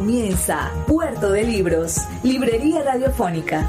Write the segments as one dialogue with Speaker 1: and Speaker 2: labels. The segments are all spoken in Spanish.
Speaker 1: Comienza Puerto de Libros, Librería Radiofónica.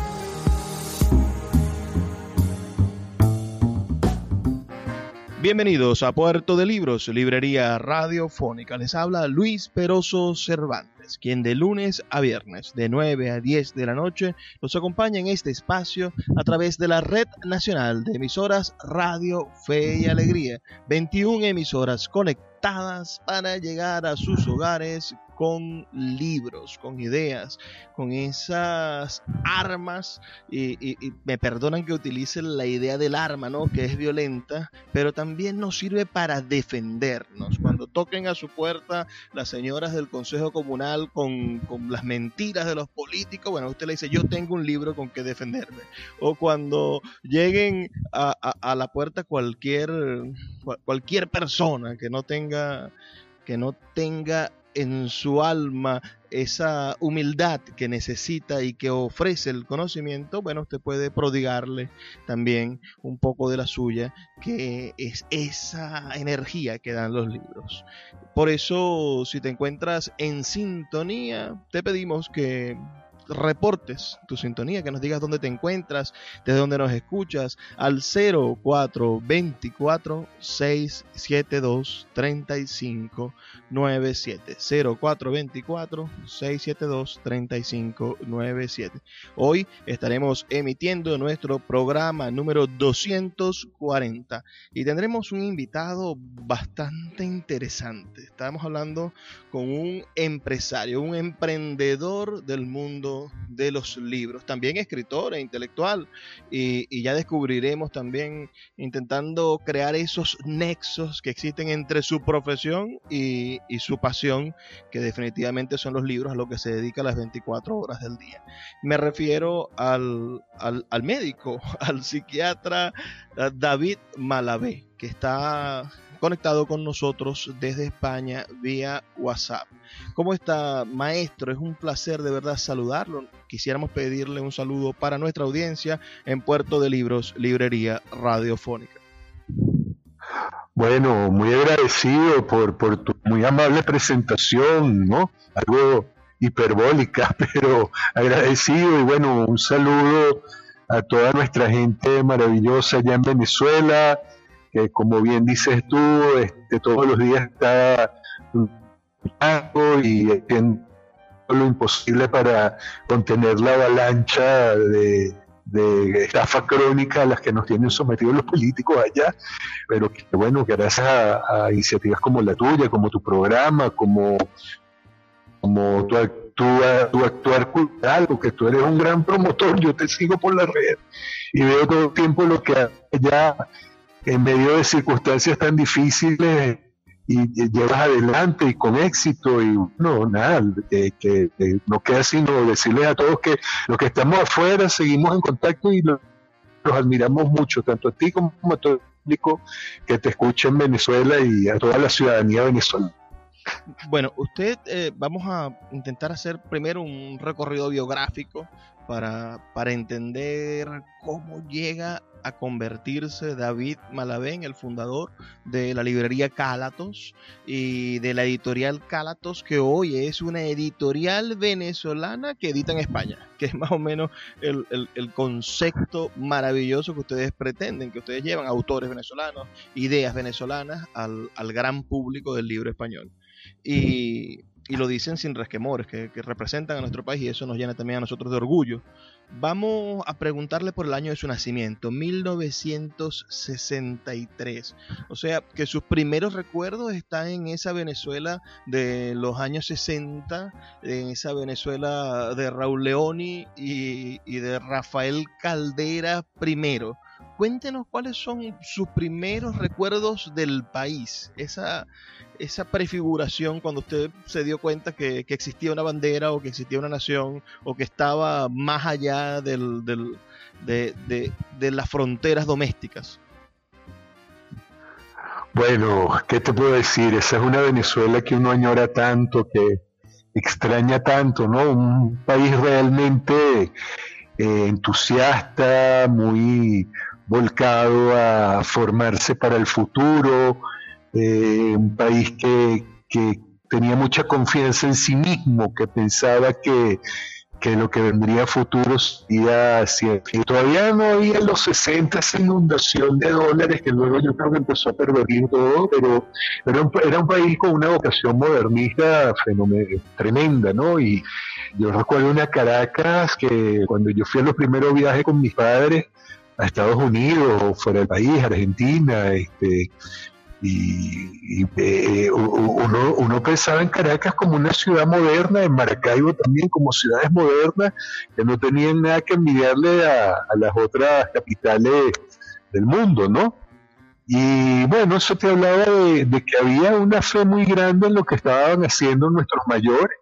Speaker 2: Bienvenidos a Puerto de Libros, Librería Radiofónica. Les habla Luis Peroso Cervantes, quien de lunes a viernes, de 9 a 10 de la noche, nos acompaña en este espacio a través de la Red Nacional de Emisoras Radio Fe y Alegría. 21 emisoras conectadas para llegar a sus hogares con libros, con ideas, con esas armas, y, me perdonan que utilicen la idea del arma, ¿no? Que es violenta, pero también nos sirve para defendernos. Cuando toquen a su puerta las señoras del Consejo Comunal con, las mentiras de los políticos, bueno, usted le dice, yo tengo un libro con que defenderme. O cuando lleguen a, a, la puerta cualquier, cualquier persona que no tenga que no tenga en su alma esa humildad que necesita y que ofrece el conocimiento, bueno, usted puede prodigarle también un poco de la suya, que es esa energía que dan los libros. Por eso, si te encuentras en sintonía, te pedimos que reportes tu sintonía, que nos digas dónde te encuentras, desde dónde nos escuchas, al 0424 672 3597 0424 672 3597 Hoy estaremos emitiendo nuestro programa número 240 y tendremos un invitado bastante interesante. Estamos hablando con un empresario, un emprendedor del mundo de los libros, también escritor e intelectual, y, ya descubriremos también intentando crear esos nexos que existen entre su profesión y, su pasión, que definitivamente son los libros a lo que se dedica las 24 horas del día. Me refiero al, al médico, al psiquiatra eh, David Malavé, que está conectado con nosotros desde España vía WhatsApp. ¿Cómo está, maestro? Es un placer de verdad saludarlo. Quisiéramos pedirle un saludo para nuestra audiencia en Puerto de Libros, Librería Radiofónica.
Speaker 3: Bueno, muy agradecido por, por tu muy amable presentación, ¿no? Algo hiperbólica, pero agradecido y bueno, un saludo a toda nuestra gente maravillosa allá en Venezuela, que como bien dices tú, este, todos los días está y haciendo lo imposible para contener la avalancha de, estafa crónica a las que nos tienen sometidos los políticos allá, pero que bueno, gracias a, iniciativas como la tuya, como tu programa, como, como tu, tu, actuar cultural, porque tú eres un gran promotor, yo te sigo por la red y veo todo el tiempo lo que allá en medio de circunstancias tan difíciles y llevas adelante y con éxito y no, nada, que, no queda sino decirles a todos que los que estamos afuera seguimos en contacto y los, admiramos mucho, tanto a ti como a todo el público que te escucha en Venezuela y a toda la ciudadanía venezolana.
Speaker 2: Bueno, usted, eh, vamos a intentar hacer primero un recorrido biográfico para, para entender cómo llega a convertirse David Malavé el fundador de la librería Cálatos y de la editorial Cálatos, que hoy es una editorial venezolana que edita en España, que es más o menos el, concepto maravilloso que ustedes pretenden, que ustedes llevan autores venezolanos, ideas venezolanas al, al gran público del libro español. Y, y lo dicen sin resquemores, que, representan a nuestro país y eso nos llena también a nosotros de orgullo. Vamos a preguntarle por el año de su nacimiento, 1963. O sea, que sus primeros recuerdos están en esa Venezuela de los años 60, en esa Venezuela de Raúl Leoni y, y de Rafael Caldera primero cuéntenos cuáles son sus primeros recuerdos del país, esa, esa prefiguración cuando usted se dio cuenta que, existía una bandera o que existía una nación o que estaba más allá del, de, de las fronteras domésticas.
Speaker 3: Bueno, ¿qué te puedo decir? Esa es una Venezuela que uno añora tanto, que extraña tanto, ¿no? Un país realmente eh, entusiasta, muy volcado a formarse para el futuro, eh, un país que, tenía mucha confianza en sí mismo, que pensaba que que lo que vendría a futuro sería cierto. Todavía no había los 60 esa inundación de dólares que luego yo creo que empezó a perder todo, pero era un, era un país con una vocación modernista tremenda, ¿no? Y yo recuerdo una Caracas que cuando yo fui a los primeros viajes con mis padres a Estados Unidos, fuera del país, Argentina, este, y, eh, uno, uno, pensaba en Caracas como una ciudad moderna, en Maracaibo también como ciudades modernas que no tenían nada que envidiarle a, las otras capitales del mundo, ¿no? Y bueno, eso te hablaba de, que había una fe muy grande en lo que estaban haciendo nuestros mayores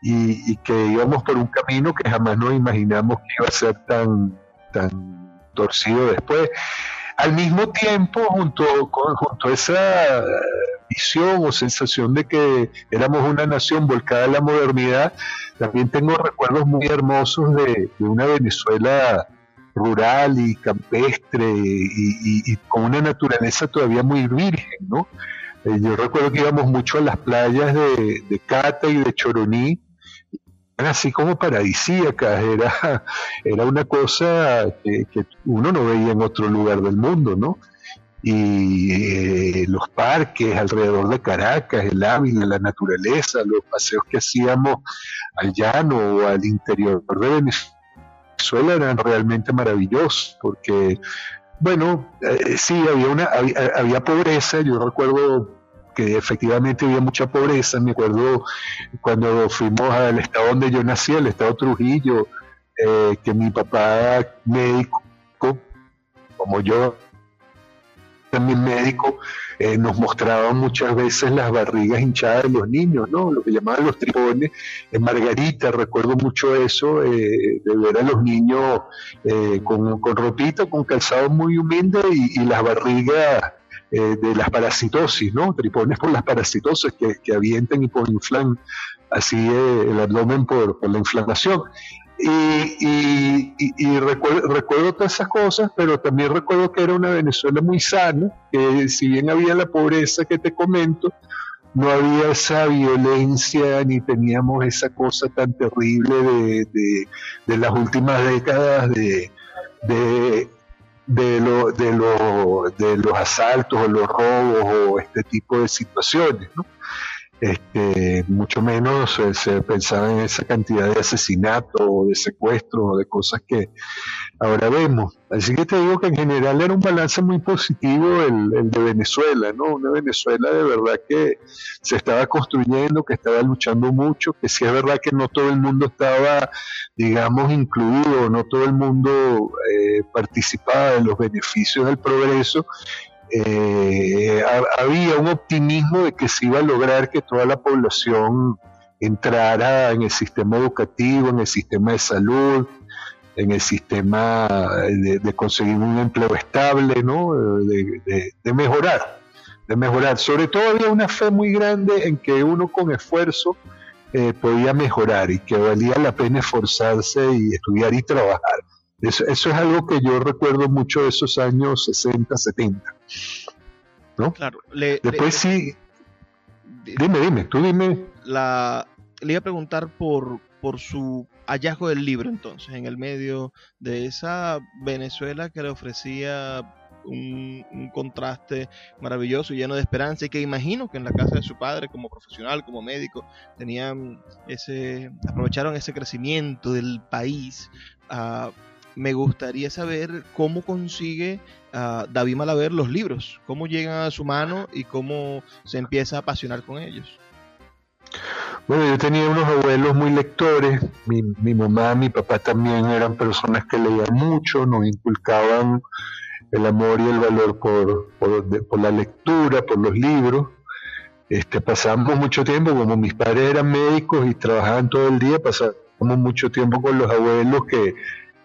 Speaker 3: y, que íbamos por un camino que jamás nos imaginamos que iba a ser tan, tan torcido después. Al mismo tiempo, junto, con, a esa eh, visión o sensación de que éramos una nación volcada a la modernidad, también tengo recuerdos muy hermosos de, una Venezuela rural y campestre y, con una naturaleza todavía muy virgen, ¿no? Eh, yo recuerdo que íbamos mucho a las playas de, de Cata y de Choroní, así como paradisíacas, era, era una cosa que, uno no veía en otro lugar del mundo, ¿no? Y eh, los parques alrededor de Caracas, el Ávila, la naturaleza, los paseos que hacíamos al llano o al interior de Venezuela eran realmente maravillosos, porque, bueno, eh, sí, había, una, había pobreza, yo recuerdo que efectivamente había mucha pobreza. Me acuerdo cuando fuimos al estado donde yo nací, el estado Trujillo, eh, que mi papá médico, como yo también médico, eh, nos mostraba muchas veces las barrigas hinchadas de los niños, ¿no? Lo que llamaban los tripones. En Margarita recuerdo mucho eso, eh, de ver a los niños con, con ropita, con calzado muy humilde y, y las barrigas eh, de las parasitosis, ¿no? Tripones por las parasitosis que, que avientan y por inflan así eh, el abdomen por, la inflamación. Y, y, recuerdo, todas esas cosas, pero también recuerdo que era una Venezuela muy sana, que si bien había la pobreza que te comento, no había esa violencia ni teníamos esa cosa tan terrible de, de, las últimas décadas de de, lo, de, lo, de los asaltos o los robos o este tipo de situaciones. ¿no? Este, mucho menos se pensaba en esa cantidad de asesinatos o de secuestros o de cosas que ahora vemos. Así que te digo que en general era un balance muy positivo el, de Venezuela, ¿no? Una Venezuela de verdad que se estaba construyendo, que estaba luchando mucho, que sí es verdad que no todo el mundo estaba, digamos, incluido, no todo el mundo eh, participaba en los beneficios del progreso, eh, había un optimismo de que se iba a lograr que toda la población entrara en el sistema educativo, en el sistema de salud, en el sistema de, conseguir un empleo estable, ¿no? De, mejorar, de mejorar. Sobre todo había una fe muy grande en que uno con esfuerzo eh, podía mejorar y que valía la pena esforzarse y estudiar y trabajar. Eso, es algo que yo recuerdo mucho de esos años 60, 70. ¿no?
Speaker 2: Claro.
Speaker 3: Después sí. Dime, dime, tú dime.
Speaker 2: La, le iba a preguntar por, por su hallazgo del libro, entonces, en el medio de esa Venezuela que le ofrecía un, contraste maravilloso y lleno de esperanza y que imagino que en la casa de su padre como profesional, como médico, tenían ese, aprovecharon ese crecimiento del país uh, me gustaría saber cómo consigue uh, David Malaver los libros, cómo llegan a su mano y cómo se empieza a apasionar con ellos.
Speaker 3: Bueno, yo tenía unos abuelos muy lectores, mi, mamá, mi papá también eran personas que leían mucho, nos inculcaban el amor y el valor por, por, la lectura, por los libros. Este, pasamos mucho tiempo, como mis padres eran médicos y trabajaban todo el día, pasamos mucho tiempo con los abuelos que,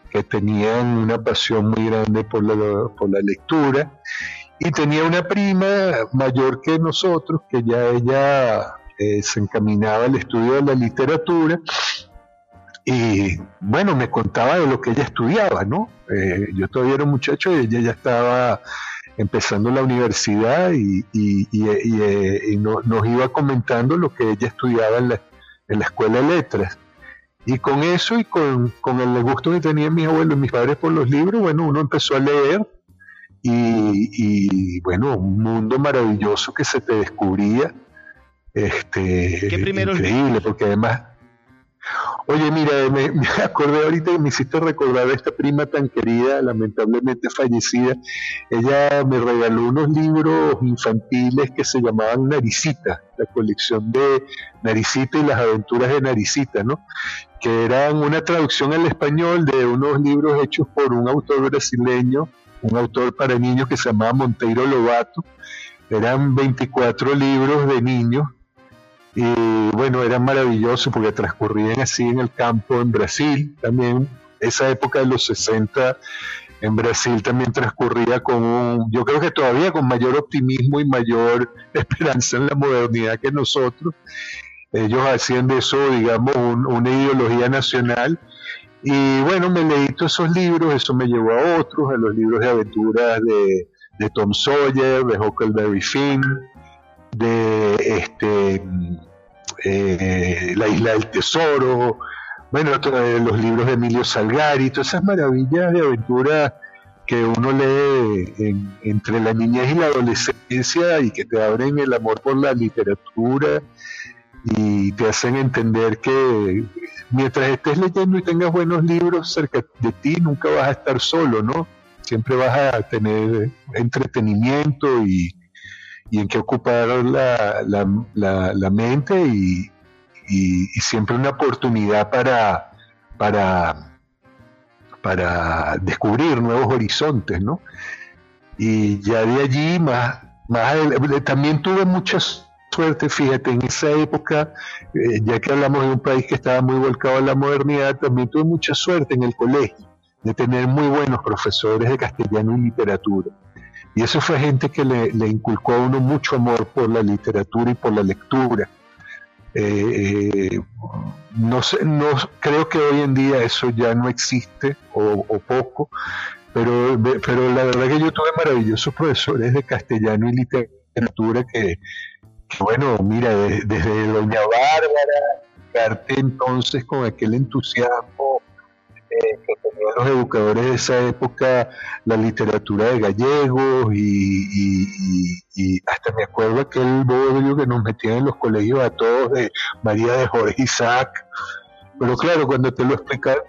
Speaker 3: que tenían una pasión muy grande por la, por la lectura. Y tenía una prima mayor que nosotros, que ya ella eh, se encaminaba al estudio de la literatura y bueno, me contaba de lo que ella estudiaba, ¿no? Eh, yo todavía era un muchacho y ella ya estaba empezando la universidad y, eh, nos iba comentando lo que ella estudiaba en la, en la escuela de letras. Y con eso y con, con, el gusto que tenían mis abuelos y mis padres por los libros, bueno, uno empezó a leer y, bueno, un mundo maravilloso que se te descubría. Este, increíble, porque además Oye, mira, me, acordé ahorita y me hiciste recordar a esta prima tan querida, lamentablemente fallecida. Ella me regaló unos libros infantiles que se llamaban Naricita, la colección de Naricita y las aventuras de Naricita, ¿no? Que eran una traducción al español de unos libros hechos por un autor brasileño, un autor para niños que se llamaba Monteiro Lobato. Eran 24 libros de niños y bueno, era maravilloso porque transcurrían así en el campo en Brasil, también esa época de los 60 en Brasil también transcurría con un, yo creo que todavía con mayor optimismo y mayor esperanza en la modernidad que nosotros. Ellos hacían de eso, digamos, una ideología nacional. Y bueno, me leí todos esos libros, eso me llevó a otros, a los libros de aventuras de, de Tom Sawyer, de Huckleberry Finn, de este eh, La Isla del Tesoro, bueno, los libros de Emilio Salgari, todas esas maravillas de aventura que uno lee entre la niñez y la adolescencia y que te abren el amor por la literatura y te hacen entender que mientras estés leyendo y tengas buenos libros cerca de ti, nunca vas a estar solo, ¿no? Siempre vas a tener entretenimiento y, y en qué ocupar la, la, mente y, siempre una oportunidad para, para, para descubrir nuevos horizontes, ¿no? Y ya de allí más, más también tuve mucha suerte, fíjate, en esa época, eh, ya que hablamos de un país que estaba muy volcado a la modernidad, también tuve mucha suerte en el colegio de tener muy buenos profesores de castellano y literatura y eso fue gente que le, inculcó a uno mucho amor por la literatura y por la lectura. Eh, eh, no, sé, no creo que hoy en día eso ya no existe o, poco, pero, pero la verdad que yo tuve maravillosos profesores de castellano y literatura que, bueno, mira, desde, Doña Bárbara, entonces con aquel entusiasmo que tenían los educadores de esa época la literatura de gallegos y, hasta me acuerdo aquel bodrio que nos metían en los colegios a todos de María de Jorge Isaac. Pero claro, cuando te lo explicaron,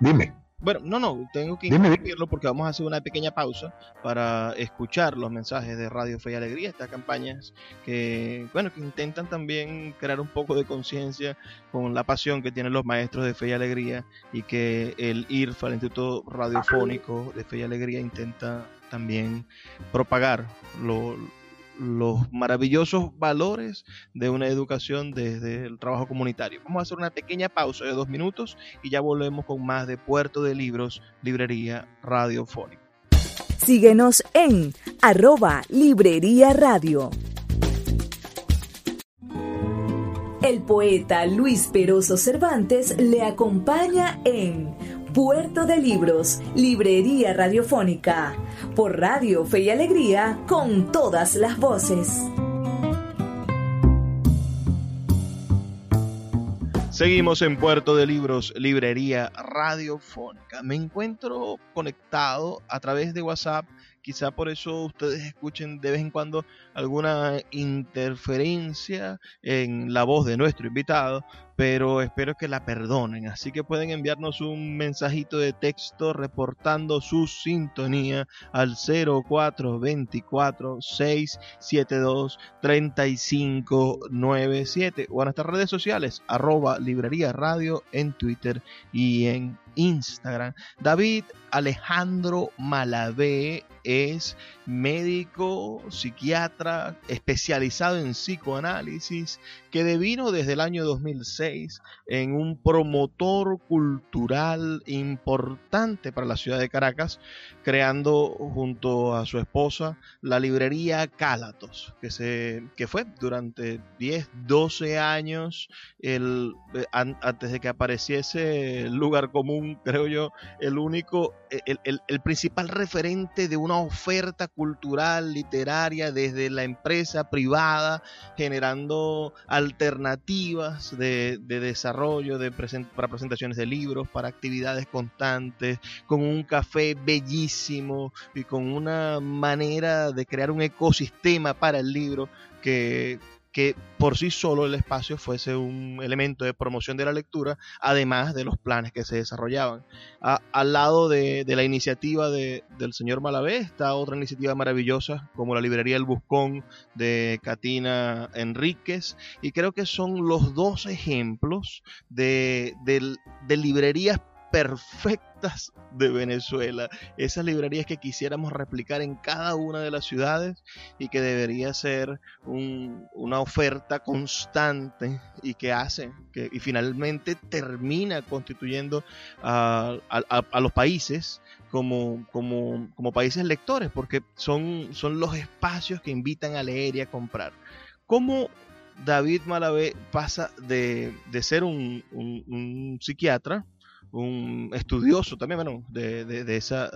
Speaker 3: dime.
Speaker 2: Bueno, no, no, tengo que interrumpirlo porque vamos a hacer una pequeña pausa para escuchar los mensajes de Radio Fe y Alegría, estas campañas que, bueno, que intentan también crear un poco de conciencia con la pasión que tienen los maestros de Fe y Alegría y que el IRFA, el Instituto Radiofónico de Fe y Alegría, intenta también propagar lo, los maravillosos valores de una educación desde el trabajo comunitario. Vamos a hacer una pequeña pausa de dos minutos y ya volvemos con más de Puerto de Libros, Librería Radiofónica.
Speaker 1: Síguenos en arroba Librería Radio. El poeta Luis Peroso Cervantes le acompaña en Puerto de Libros, Librería Radiofónica, por Radio Fe y Alegría, con todas las voces.
Speaker 2: Seguimos en Puerto de Libros, Librería Radiofónica. Me encuentro conectado a través de WhatsApp quizá por eso ustedes escuchen de vez en cuando alguna interferencia en la voz de nuestro invitado, pero espero que la perdonen. Así que pueden enviarnos un mensajito de texto reportando su sintonía al 0424 672 3597 o a nuestras redes sociales arroba librería radio en Twitter y en Instagram. David Alejandro Malavé es médico, psiquiatra, especializado en psicoanálisis, que devino desde el año 2006 en un promotor cultural importante para la ciudad de Caracas, creando junto a su esposa la librería Cálatos, que, se, que fue durante 10, 12 años, el, eh, antes de que apareciese el lugar común, creo yo, el único, el, el, el principal referente de una oferta cultural, literaria, desde la empresa privada, generando alternativas de, de desarrollo de para presentaciones de libros, para actividades constantes, con un café bellísimo y con una manera de crear un ecosistema para el libro que que por sí solo el espacio fuese un elemento de promoción de la lectura, además de los planes que se desarrollaban. al lado de, la iniciativa del señor Malavé está otra iniciativa maravillosa como la librería El Buscón de Katina Enríquez y creo que son los dos ejemplos de, de librerías perfectas de Venezuela, esas librerías que quisiéramos replicar en cada una de las ciudades y que debería ser una oferta constante y que hace que y finalmente termina constituyendo a, los países como, países lectores, porque son, los espacios que invitan a leer y a comprar. ¿Cómo David Malavé pasa de, ser un, un psiquiatra un estudioso también, bueno, de, de, esa,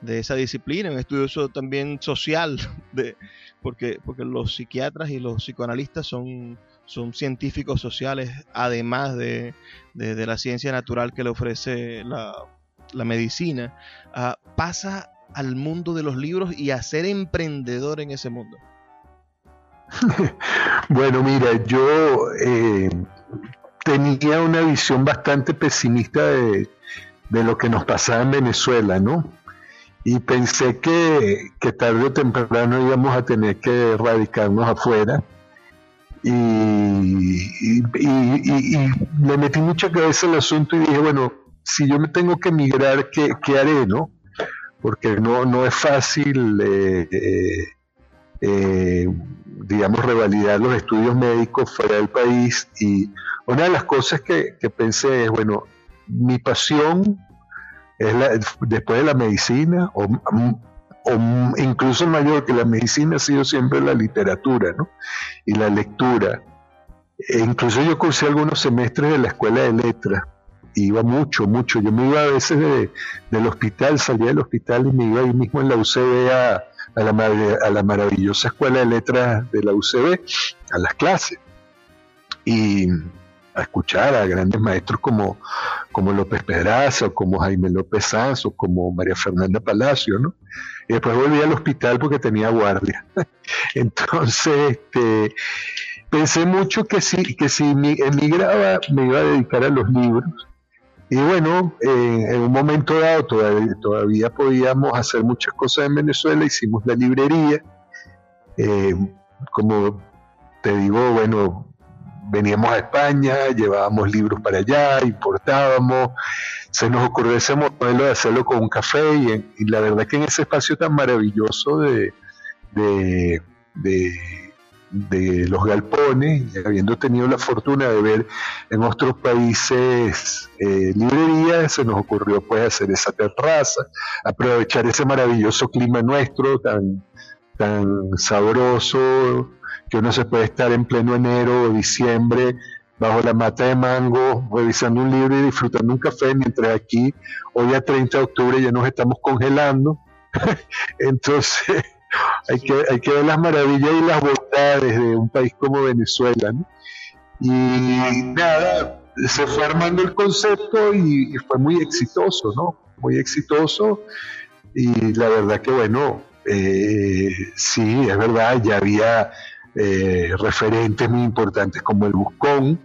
Speaker 2: de esa disciplina, un estudioso también social, de, porque, porque los psiquiatras y los psicoanalistas son, son científicos sociales, además de, de la ciencia natural que le ofrece la, la medicina, ah, pasa al mundo de los libros y a ser emprendedor en ese mundo.
Speaker 3: bueno, mira, yo eh, tenía una visión bastante pesimista de, lo que nos pasaba en Venezuela, ¿no? Y pensé que, tarde o temprano íbamos a tener que radicarnos afuera. Y, le metí mucha cabeza al asunto y dije, bueno, si yo me tengo que emigrar, ¿qué, haré, no? Porque no, no es fácil, eh, eh, eh, digamos, revalidar los estudios médicos fuera del país y una de las cosas que, pensé es, bueno, mi pasión es después de la medicina, o, incluso mayor que la medicina ha sido siempre la literatura ¿no? y la lectura. E incluso yo cursé algunos semestres de la escuela de letras, iba mucho, mucho. Yo me iba a veces del hospital, salía del hospital y me iba ahí mismo en la UCB a, la, a la maravillosa escuela de letras de la UCB, a las clases. Y a escuchar a grandes maestros como, como López Pedraza, como Jaime López Sanz, o como María Fernanda Palacio, ¿no? Y después volví al hospital porque tenía guardia. Entonces, este, pensé mucho que si, que si emigraba me iba a dedicar a los libros. Y bueno, en un momento dado todavía, todavía, podíamos hacer muchas cosas en Venezuela, hicimos la librería. Eh, como te digo, bueno, veníamos a España, llevábamos libros para allá, importábamos, se nos ocurrió ese modelo de hacerlo con un café y, la verdad que en ese espacio tan maravilloso de, de, los galpones, habiendo tenido la fortuna de ver en otros países eh, librerías, se nos ocurrió pues hacer esa terraza, aprovechar ese maravilloso clima nuestro tan, tan sabroso, que uno se puede estar en pleno enero o diciembre bajo la mata de mango, revisando un libro y disfrutando un café, mientras aquí, hoy a 30 de octubre, ya nos estamos congelando. Entonces, hay que, hay que ver las maravillas y las bondades de un país como Venezuela. Y nada, se fue armando el concepto y, fue muy exitoso, ¿no? Muy exitoso. Y la verdad que, bueno, eh, sí, es verdad, ya había eh, referentes muy importantes como el Buscón,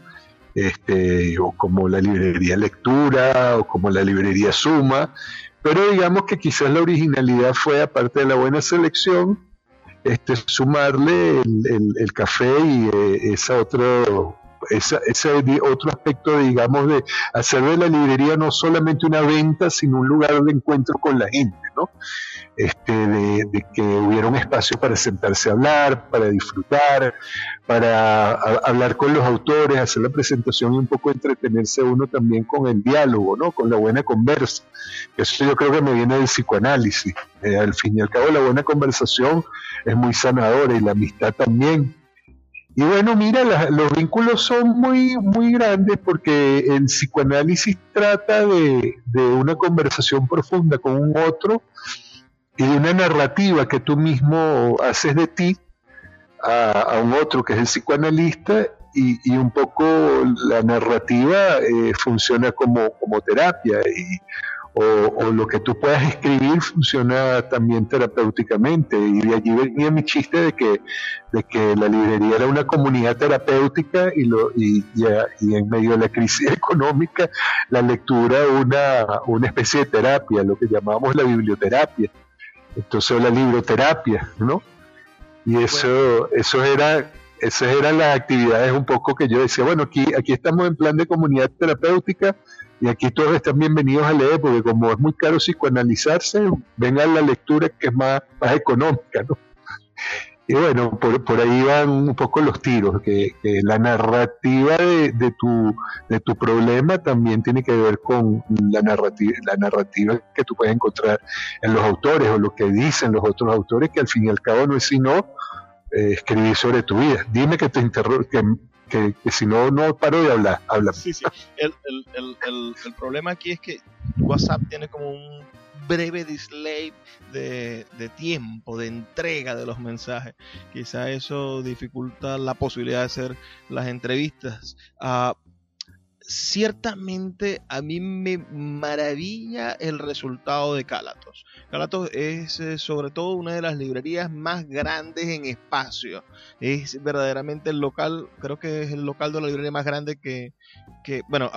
Speaker 3: este, o como la librería Lectura, o como la librería Suma, pero digamos que quizás la originalidad fue, aparte de la buena selección, este, sumarle el, café y eh, esa otro, ese otro aspecto, digamos, de hacer de la librería no solamente una venta, sino un lugar de encuentro con la gente, ¿no? Este, de, que hubiera un espacio para sentarse a hablar, para disfrutar, para hablar con los autores, hacer la presentación y un poco entretenerse uno también con el diálogo, ¿no? Con la buena conversa. Eso yo creo que me viene del psicoanálisis. Eh, al fin y al cabo la buena conversación es muy sanadora y la amistad también. Y bueno, mira, los vínculos son muy, muy grandes porque el psicoanálisis trata de, de, una conversación profunda con un otro y de una narrativa que tú mismo haces de ti a, un otro que es el psicoanalista y, y un poco la narrativa eh, funciona como, como terapia y o, lo que tú puedas escribir funciona también terapéuticamente. Y de allí venía mi chiste de que, de que la librería era una comunidad terapéutica y, lo, y, y, en medio de la crisis económica la lectura una, una especie de terapia, lo que llamamos la biblioterapia. Entonces la libroterapia, ¿no? Y eso, eso era esas eran las actividades un poco que yo decía, bueno, aquí, aquí estamos en plan de comunidad terapéutica, y aquí todos están bienvenidos a leer, porque como es muy caro psicoanalizarse, vengan la lectura que es más, más económica, ¿no? Y bueno, por, por ahí van un poco los tiros, que, la narrativa de, de, tu, de tu problema también tiene que ver con la narrativa, la narrativa que tú puedes encontrar en los autores o lo que dicen los otros autores, que al fin y al cabo no es sino eh, escribir sobre tu vida. Dime que te interrumpo, que que, si no, no paro de hablar. habla.
Speaker 2: Sí, sí. El, el, el, problema aquí es que WhatsApp tiene como un breve display de, de, tiempo, de entrega de los mensajes. Quizá eso dificulta la posibilidad de hacer las entrevistas. Uh, ciertamente a mí me maravilla el resultado de Calatos. Calatos es eh, sobre todo una de las librerías más grandes en espacio. Es verdaderamente el local, creo que es el local de la librería más grande que, que bueno,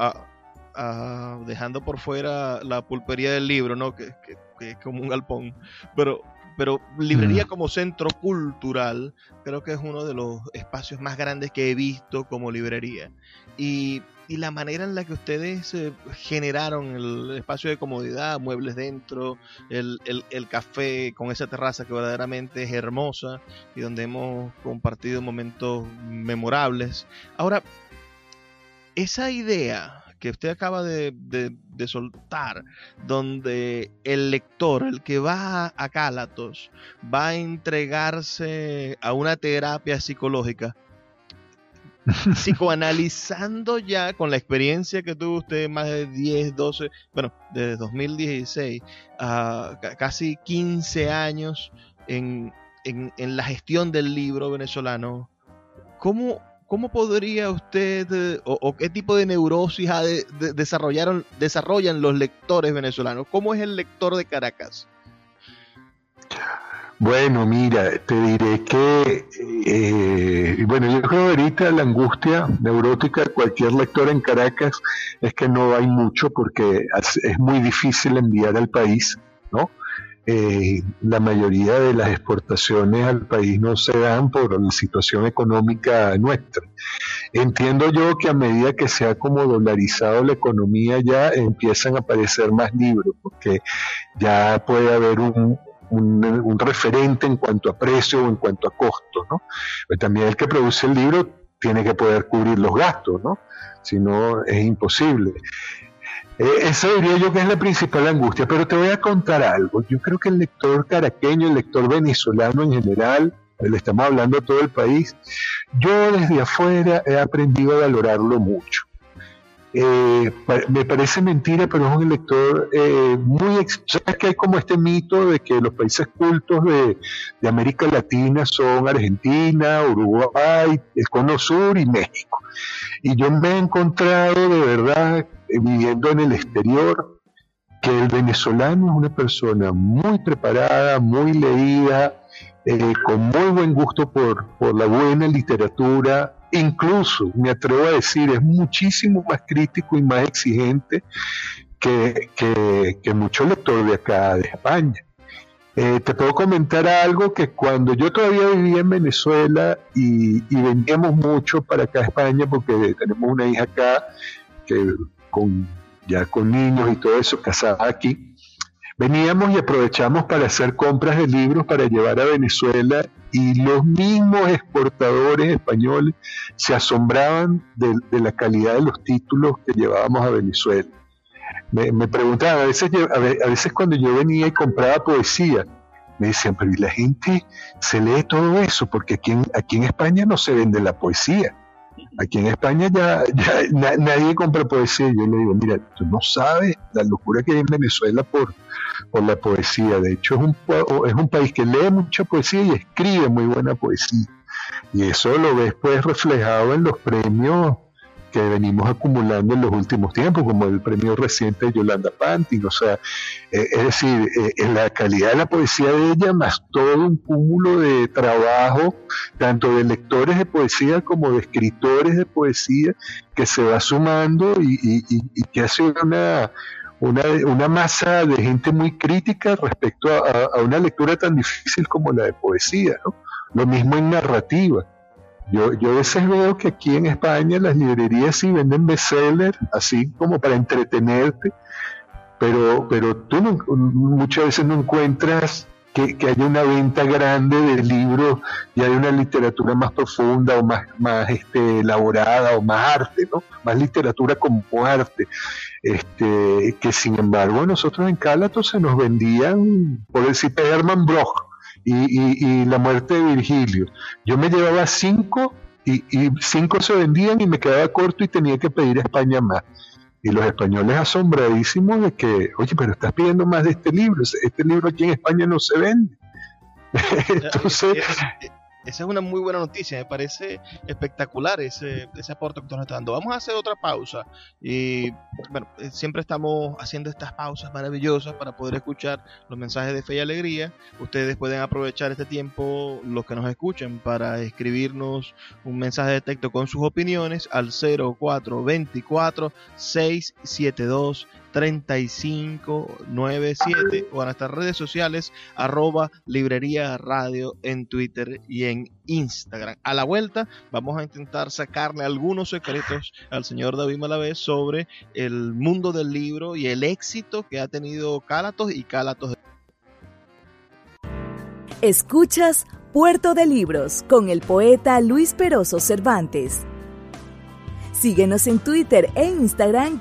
Speaker 2: dejando por fuera la pulpería del libro, ¿no? Que, que es como un galpón. Pero pero librería mm. como centro cultural creo que es uno de los espacios más grandes que he visto como librería. Y, y la manera en la que ustedes eh, generaron el espacio de comodidad, muebles dentro, el, el, café con esa terraza que verdaderamente es hermosa y donde hemos compartido momentos memorables. Ahora, esa idea que usted acaba de, soltar, donde el lector, el que va a Cálatos, va a entregarse a una terapia psicológica, psicoanalizando ya con la experiencia que tuvo usted más de 10, 12, bueno, desde 2016 a casi 15 años en, en, en la gestión del libro venezolano, ¿cómo, ¿cómo podría usted o, qué tipo de neurosis desarrollaron, desarrollan los lectores venezolanos? ¿Cómo es el lector de Caracas?
Speaker 3: Bueno, mira, te diré que, eh, bueno, yo creo ahorita la angustia neurótica de cualquier lector en Caracas es que no hay mucho porque es muy difícil enviar al país, ¿no? Eh, la mayoría de las exportaciones al país no se dan por la situación económica nuestra. Entiendo yo que a medida que se ha como dolarizado la economía ya empiezan a aparecer más libros, porque ya puede haber un, un, referente en cuanto a precio o en cuanto a costo, ¿no? Pero también el que produce el libro tiene que poder cubrir los gastos, ¿no? Si no, es imposible. Eh, esa diría yo que es la principal angustia, pero te voy a contar algo. Yo creo que el lector caraqueño, el lector venezolano en general, le estamos hablando a todo el país, yo desde afuera he aprendido a valorarlo mucho. Eh, me parece mentira, pero es un lector eh, muy... ¿Sabes que hay como este mito de que los países cultos de, de, América Latina son Argentina, Uruguay, el Cono Sur y México? Y yo me he encontrado de verdad eh, viviendo en el exterior que el venezolano es una persona muy preparada, muy leída, eh, con muy buen gusto por, por la buena literatura, incluso, me atrevo a decir, es muchísimo más crítico y más exigente que, que, mucho lector de acá, de España. Eh, te puedo comentar algo que cuando yo todavía vivía en Venezuela y, veníamos mucho para acá a España, porque tenemos una hija acá que con, ya con niños y todo eso, casada aquí, veníamos y aprovechamos para hacer compras de libros para llevar a Venezuela y los mismos exportadores españoles se asombraban de, la calidad de los títulos que llevábamos a Venezuela. Me, preguntaban, a veces, a veces cuando yo venía y compraba poesía, me decían, pero ¿y la gente se lee todo eso? Porque aquí en, aquí en España no se vende la poesía. Aquí en España ya, nadie compra poesía. Yo le digo, mira, tú no sabes la locura que hay en Venezuela por, por la poesía. De hecho, es un, es un país que lee mucha poesía y escribe muy buena poesía. Y eso lo ves pues reflejado en los premios que venimos acumulando en los últimos tiempos, como el premio reciente de Yolanda Pantin, o sea, eh, es decir, eh, en la calidad de la poesía de ella, más todo un cúmulo de trabajo, tanto de lectores de poesía como de escritores de poesía, que se va sumando y, que hace una, una, masa de gente muy crítica respecto a, a, una lectura tan difícil como la de poesía, ¿no? Lo mismo en narrativa. Yo, yo a veces veo que aquí en España las librerías sí venden bestsellers, así como para entretenerte, pero, pero tú muchas veces no encuentras que, haya una venta grande de libros y hay una literatura más profunda o más, más este, elaborada o más arte, ¿no? Más literatura como arte. Este, que sin embargo nosotros en Cálato se nos vendían, por decirte, Herman Broch, y, la muerte de Virgilio. Yo me llevaba cinco y, cinco se vendían y me quedaba corto y tenía que pedir a España más. Y los españoles asombradísimos de que, oye, pero estás pidiendo más de este libro, este libro aquí en España no se vende.
Speaker 2: Entonces, esa es una muy buena noticia, me parece espectacular ese, ese aporte que tú nos estás dando. Vamos a hacer otra pausa y bueno, eh, siempre estamos haciendo estas pausas maravillosas para poder escuchar los mensajes de fe y alegría. Ustedes pueden aprovechar este tiempo, los que nos escuchen, para escribirnos un mensaje de texto con sus opiniones al 0424 672 3597 o a nuestras redes sociales arroba librería radio en Twitter y en Instagram. A la vuelta vamos a intentar sacarle algunos secretos al señor David Malavé sobre el mundo del libro y el éxito que ha tenido Cálatos y Cálatos.
Speaker 1: Escuchas Puerto de Libros con el poeta Luis Peroso Cervantes. Síguenos en Twitter e Instagram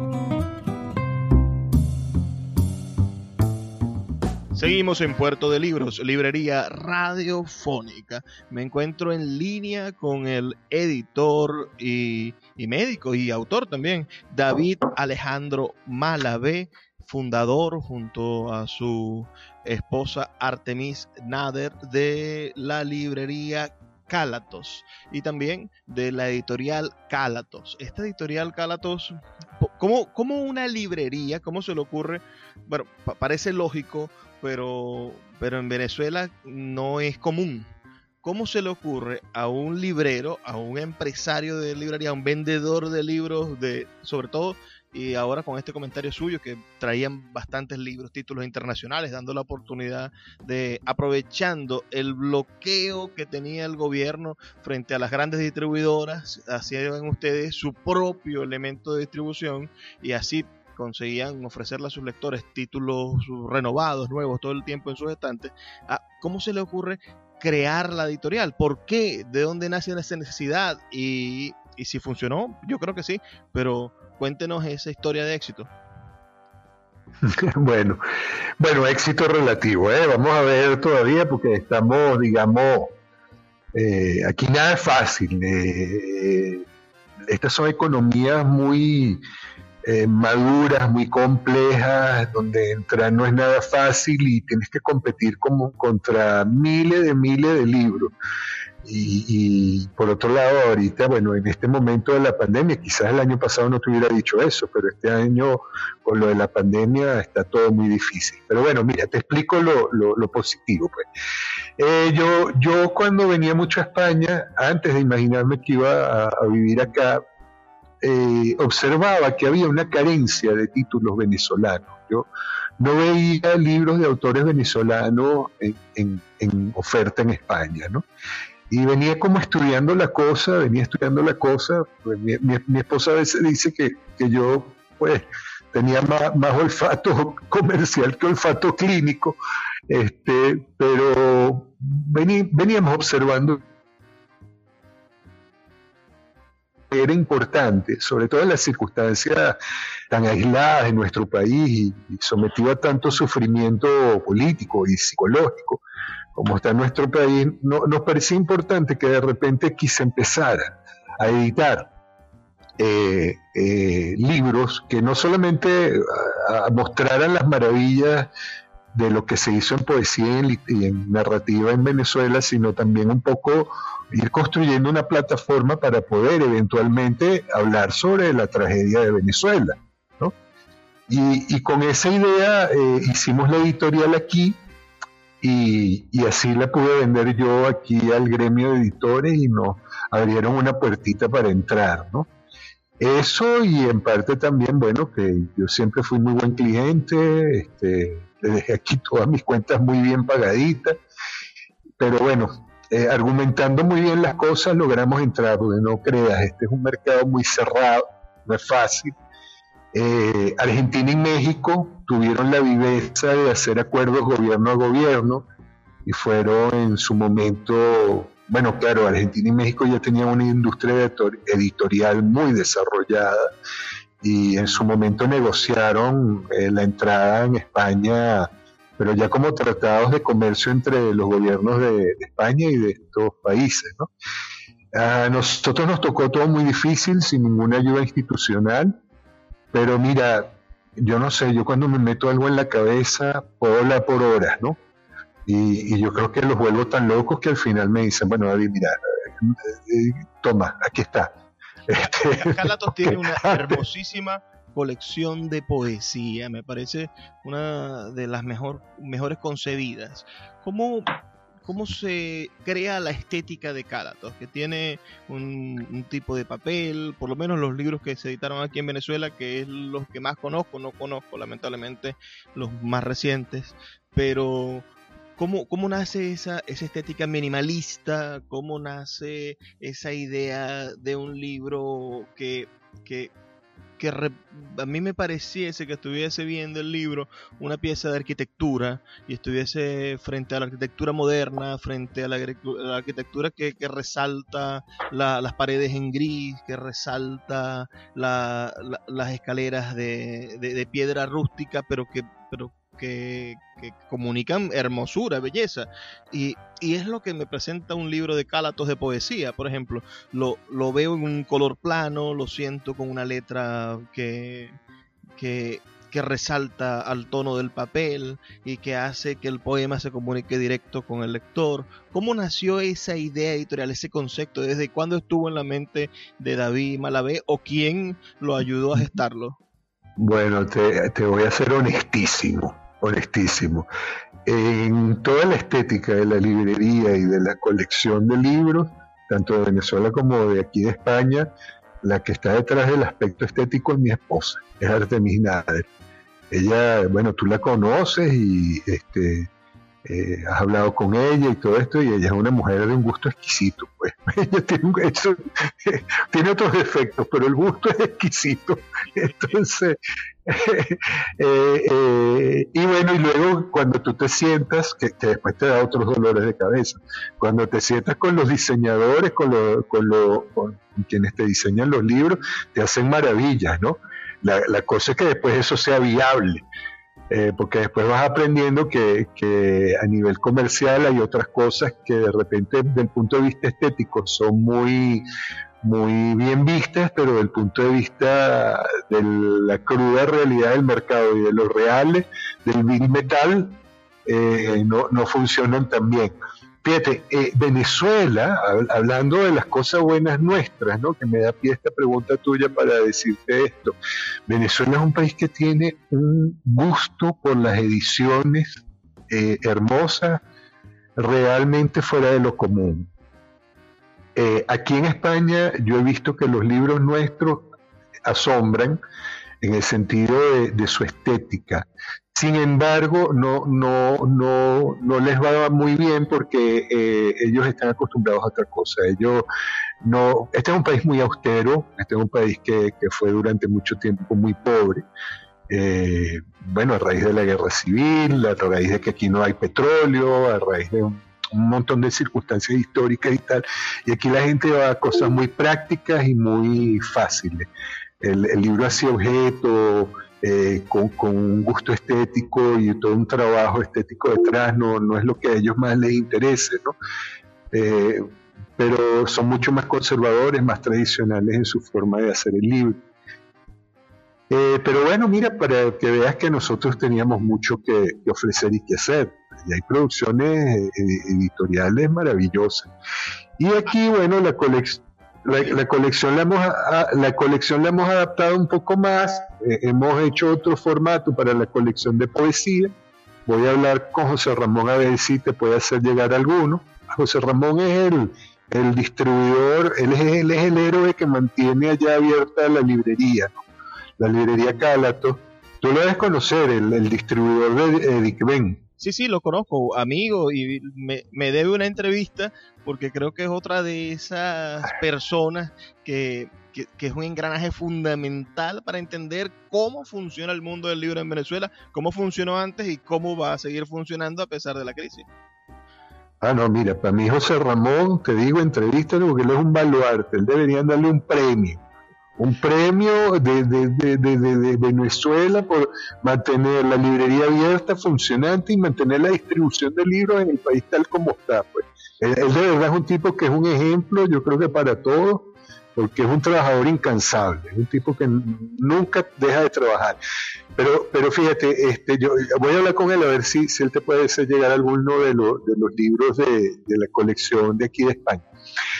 Speaker 2: Seguimos en Puerto de Libros, librería radiofónica. Me encuentro en línea con el editor y, médico y autor también, David Alejandro Malavé, fundador junto a su esposa Artemis Nader de la librería Cálatos y también de la editorial Cálatos. Esta editorial Cálatos, ¿cómo, ¿cómo, una librería, cómo se le ocurre? Bueno, parece lógico pero, pero en Venezuela no es común. ¿Cómo se le ocurre a un librero, a un empresario de librería, a un vendedor de libros, de, sobre todo, y ahora con este comentario suyo, que traían bastantes libros, títulos internacionales, dando la oportunidad de, aprovechando el bloqueo que tenía el gobierno frente a las grandes distribuidoras, hacían ustedes su propio elemento de distribución y así conseguían ofrecerle a sus lectores títulos renovados, nuevos, todo el tiempo en sus estantes, ¿cómo se le ocurre crear la editorial? ¿Por qué? ¿De dónde nace esa necesidad? Y, si funcionó, yo creo que sí, pero cuéntenos esa historia de éxito.
Speaker 3: Bueno, bueno, éxito relativo, ¿eh? vamos a ver todavía porque estamos, digamos, eh, aquí nada es fácil. Eh, estas son economías muy eh, maduras, muy complejas, donde entrar no es nada fácil y tienes que competir como contra miles de miles de libros. Y, por otro lado, ahorita, bueno, en este momento de la pandemia, quizás el año pasado no te hubiera dicho eso, pero este año con lo de la pandemia está todo muy difícil. Pero bueno, mira, te explico lo, lo, positivo. Pues. Eh, yo, yo cuando venía mucho a España, antes de imaginarme que iba a, vivir acá, eh, observaba que había una carencia de títulos venezolanos. Yo no veía libros de autores venezolanos en, en, en oferta en España, ¿no? y venía como estudiando la cosa, venía estudiando la cosa. Pues mi, esposa a veces dice que, yo pues tenía más, olfato comercial que olfato clínico, este, pero veníamos observando era importante, sobre todo en las circunstancias tan aisladas de nuestro país y, sometido a tanto sufrimiento político y psicológico, como está nuestro país, no, nos parecía importante que de repente quise empezar a editar eh, eh, libros que no solamente mostraran las maravillas de lo que se hizo en poesía y en, narrativa en Venezuela, sino también un poco ir construyendo una plataforma para poder eventualmente hablar sobre la tragedia de Venezuela. Y, con esa idea eh, hicimos la editorial aquí, y, así la pude vender yo aquí al gremio de editores y nos abrieron una puertita para entrar, ¿no? Eso y en parte también, bueno, que yo siempre fui muy buen cliente, este, le dejé aquí todas mis cuentas muy bien pagaditas, pero bueno, eh, argumentando muy bien las cosas logramos entrar, no creas, este es un mercado muy cerrado, no es fácil, eh, Argentina y México tuvieron la viveza de hacer acuerdos gobierno a gobierno y fueron en su momento, bueno, claro, Argentina y México ya tenían una industria editorial muy desarrollada y en su momento negociaron eh, la entrada en España, pero ya como tratados de comercio entre los gobiernos de, España y de estos países. A nosotros nos tocó todo muy difícil, sin ninguna ayuda institucional pero mira, yo no sé, yo cuando me meto algo en la cabeza puedo hablar por horas, ¿no? Y, yo creo que los vuelvo tan locos que al final me dicen, bueno, David, mira, eh, toma, aquí está.
Speaker 2: Calatos tiene una hermosísima colección de poesía, me parece una de las mejor, mejores concebidas. ¿Cómo cómo se crea la estética de Cálatos, que tiene un, tipo de papel, por lo menos los libros que se editaron aquí en Venezuela, que es los que más conozco, no conozco lamentablemente los más recientes, pero ¿cómo, cómo nace esa, esa estética minimalista? ¿Cómo nace esa idea de un libro que, que que a mí me pareciese que estuviese viendo el libro una pieza de arquitectura y estuviese frente a la arquitectura moderna, frente a la, arquitectura que, resalta las paredes en gris, que resalta las escaleras de, piedra rústica, pero que, que, comunican hermosura, belleza. Y, es lo que me presenta un libro de cálatos de poesía, por ejemplo. Lo, lo veo en un color plano, lo siento con una letra que, que, que resalta al tono del papel y que hace que el poema se comunique directo con el lector. ¿Cómo nació esa idea editorial, ese concepto? ¿Desde cuándo estuvo en la mente de David Malavé o quién lo ayudó a gestarlo?
Speaker 3: Bueno, te, te voy a ser honestísimo honestísimo. En toda la estética de la librería y de la colección de libros, tanto de Venezuela como de aquí de España, la que está detrás del aspecto estético es mi esposa, es Artemis Nader. Ella, bueno, tú la conoces y este, eh, has hablado con ella y todo esto, y ella es una mujer de un gusto exquisito, pues. Ella tiene, tiene otros defectos, pero el gusto es exquisito. Entonces, eh, eh, y bueno, y luego cuando tú te sientas, que, después te da otros dolores de cabeza, cuando te sientas con los diseñadores, con, con, con quienes te diseñan los libros, te hacen maravillas, ¿no? La, la cosa es que después eso sea viable. Eh, porque después vas aprendiendo que, a nivel comercial hay otras cosas que de repente desde el punto de vista estético son muy, muy bien vistas, pero del punto de vista de la cruda realidad del mercado y de los reales del Big Metal, eh, no, no, funcionan tan bien. Fíjate, eh, Venezuela, hablando de las cosas buenas nuestras, ¿no? que me da pie esta pregunta tuya para decirte esto, Venezuela es un país que tiene un gusto por las ediciones eh, hermosas, realmente fuera de lo común. Eh, aquí en España yo he visto que los libros nuestros asombran en el sentido de, su estética. Sin embargo, no, no, no, no les va muy bien porque eh, ellos están acostumbrados a otra cosa. Ellos no, este es un país muy austero, este es un país que, fue durante mucho tiempo muy pobre. Eh, bueno, a raíz de la guerra civil, a raíz de que aquí no hay petróleo, a raíz de un montón de circunstancias históricas y tal. Y aquí la gente va a cosas muy prácticas y muy fáciles. El, libro así objeto, eh, con, un gusto estético y todo un trabajo estético detrás, no, no es lo que a ellos más les interese, ¿no? Eh, pero son mucho más conservadores, más tradicionales en su forma de hacer el libro. Eh, pero bueno, mira, para que veas que nosotros teníamos mucho que, ofrecer y que hacer. Y hay producciones editoriales maravillosas. Y aquí, bueno, la, la, colección la hemos, la colección la hemos adaptado un poco más. Eh, hemos hecho otro formato para la colección de poesía. Voy a hablar con José Ramón a ver si te puede hacer llegar alguno. José Ramón es el, el distribuidor, él es, es el héroe que mantiene allá abierta la librería. ¿no? la librería Calato. Tú lo debes conocer, el, distribuidor de Edic Ben.
Speaker 2: Sí, sí, lo conozco, amigo, y me, debe una entrevista porque creo que es otra de esas personas que, es un engranaje fundamental para entender cómo funciona el mundo del libro en Venezuela, cómo funcionó antes y cómo va a seguir funcionando a pesar de la crisis.
Speaker 3: Ah, no, mira, para mí José Ramón, te digo, entrevístalo porque él es un baluarte, él debería darle un premio un premio de, de, Venezuela por mantener la librería abierta, funcionante y mantener la distribución de libros en el país tal como está. Pues. Él, de verdad es un tipo que es un ejemplo, yo creo que para todos, porque es un trabajador incansable, es un tipo que nunca deja de trabajar. Pero, pero fíjate, este, yo voy a hablar con él a ver si, si él te puede hacer llegar alguno de, los, de los libros de, la colección de aquí de España.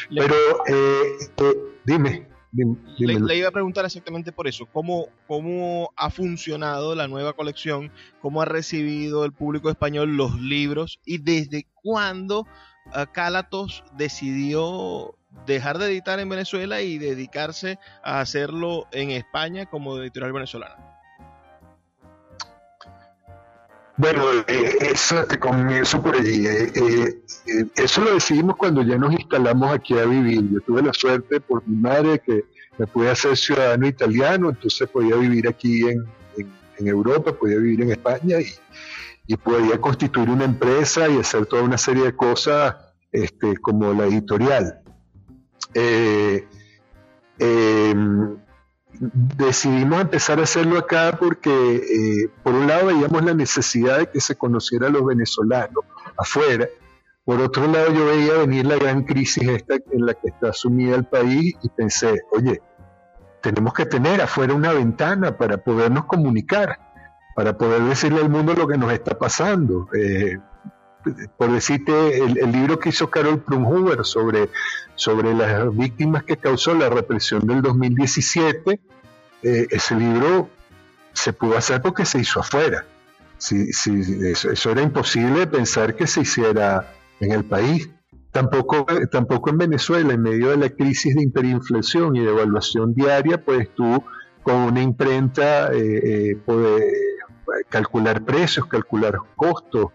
Speaker 3: Pero eh, eh, dime
Speaker 2: le, iba a preguntar exactamente por eso, ¿cómo, ¿cómo ha funcionado la nueva colección? ¿Cómo ha recibido el público español los libros? ¿Y desde cuándo uh, Cálatos decidió dejar de editar en Venezuela y dedicarse a hacerlo en España como editorial venezolana?
Speaker 3: Bueno, eh, eso, comienzo por allí. Eh, eh, eso lo decidimos cuando ya nos instalamos aquí a vivir. Yo tuve la suerte por mi madre que me pude hacer ciudadano italiano, entonces podía vivir aquí en, Europa, podía vivir en España y, podía constituir una empresa y hacer toda una serie de cosas este, como la editorial. Em, decidimos empezar a hacerlo acá porque, eh, por un lado, veíamos la necesidad de que se conociera a los venezolanos afuera. Por otro lado, yo veía venir la gran crisis esta en la que está sumida el país y pensé, oye, tenemos que tener afuera una ventana para podernos comunicar, para poder decirle al mundo lo que nos está pasando. Eh, por decirte, el, libro que hizo Carol Prunhuber sobre, sobre las víctimas que causó la represión del 2017, eh, ese libro se pudo hacer porque se hizo afuera. Si, eso, era imposible pensar que se hiciera en el país. Tampoco, tampoco en Venezuela, en medio de la crisis de hiperinflación y de evaluación diaria, pues tú con una imprenta eh, eh calcular precios, calcular costos,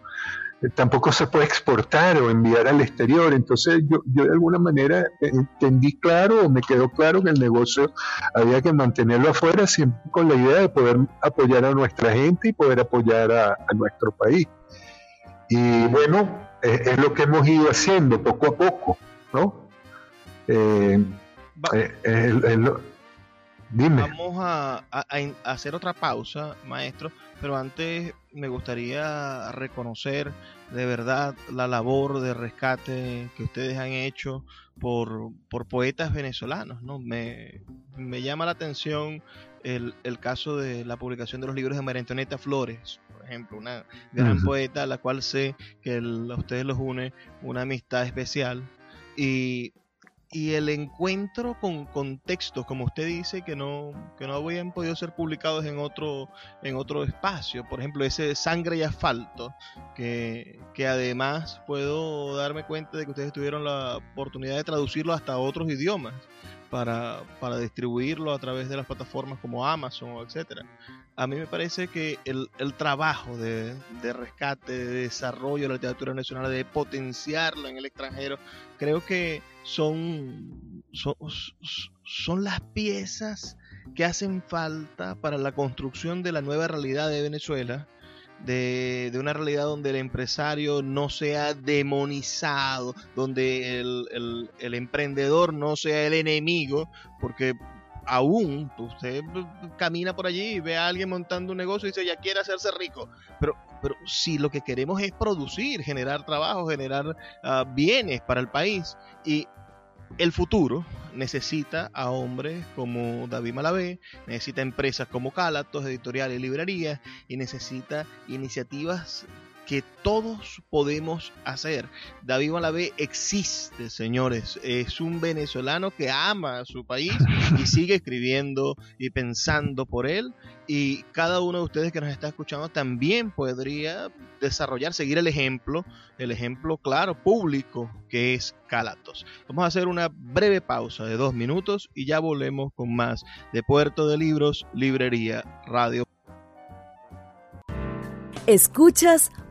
Speaker 3: tampoco se puede exportar o enviar al exterior. Entonces yo, yo de alguna manera entendí claro o me quedó claro que el negocio había que mantenerlo afuera siempre con la idea de poder apoyar a nuestra gente y poder apoyar a, nuestro país. Y bueno, es, lo que hemos ido haciendo poco a poco, ¿no? Eh,
Speaker 2: eh,
Speaker 3: Dime.
Speaker 2: Vamos a, hacer otra pausa, maestro, pero antes me gustaría reconocer de verdad la labor de rescate que ustedes han hecho por, por poetas venezolanos. ¿no? Me, me llama la atención el, el, caso de la publicación de los libros de María Antonieta Flores, por ejemplo, una gran poeta a la cual sé que a ustedes los une una amistad especial. Y y el encuentro con, con, textos, como usted dice, que no, que no habían podido ser publicados en otro, en otro espacio. Por ejemplo, ese Sangre y Asfalto, que, que además puedo darme cuenta de que ustedes tuvieron la oportunidad de traducirlo hasta otros idiomas para, para distribuirlo a través de las plataformas como Amazon etcétera. A mí me parece que el, el trabajo de, de, rescate, de desarrollo de la literatura nacional, de potenciarlo en el extranjero, creo que son, son, son las piezas que hacen falta para la construcción de la nueva realidad de Venezuela de, una realidad donde el empresario no sea demonizado, donde el, emprendedor no sea el enemigo, porque aún usted camina por allí y ve a alguien montando un negocio y dice ya quiere hacerse rico, pero, pero si lo que queremos es producir, generar trabajo, generar ah, bienes para el país y el futuro necesita a hombres como David Malavé, necesita empresas como Calatos, editoriales y librerías, y necesita iniciativas que todos podemos hacer. David Malavé existe, señores. Es un venezolano que ama a su país y sigue escribiendo y pensando por él. Y cada uno de ustedes que nos está escuchando también podría desarrollar, seguir el ejemplo, el ejemplo claro, público, que es Calatos. Vamos a hacer una breve pausa de dos minutos y ya volvemos con más de Puerto de Libros, Librería, Radio.
Speaker 1: Escuchas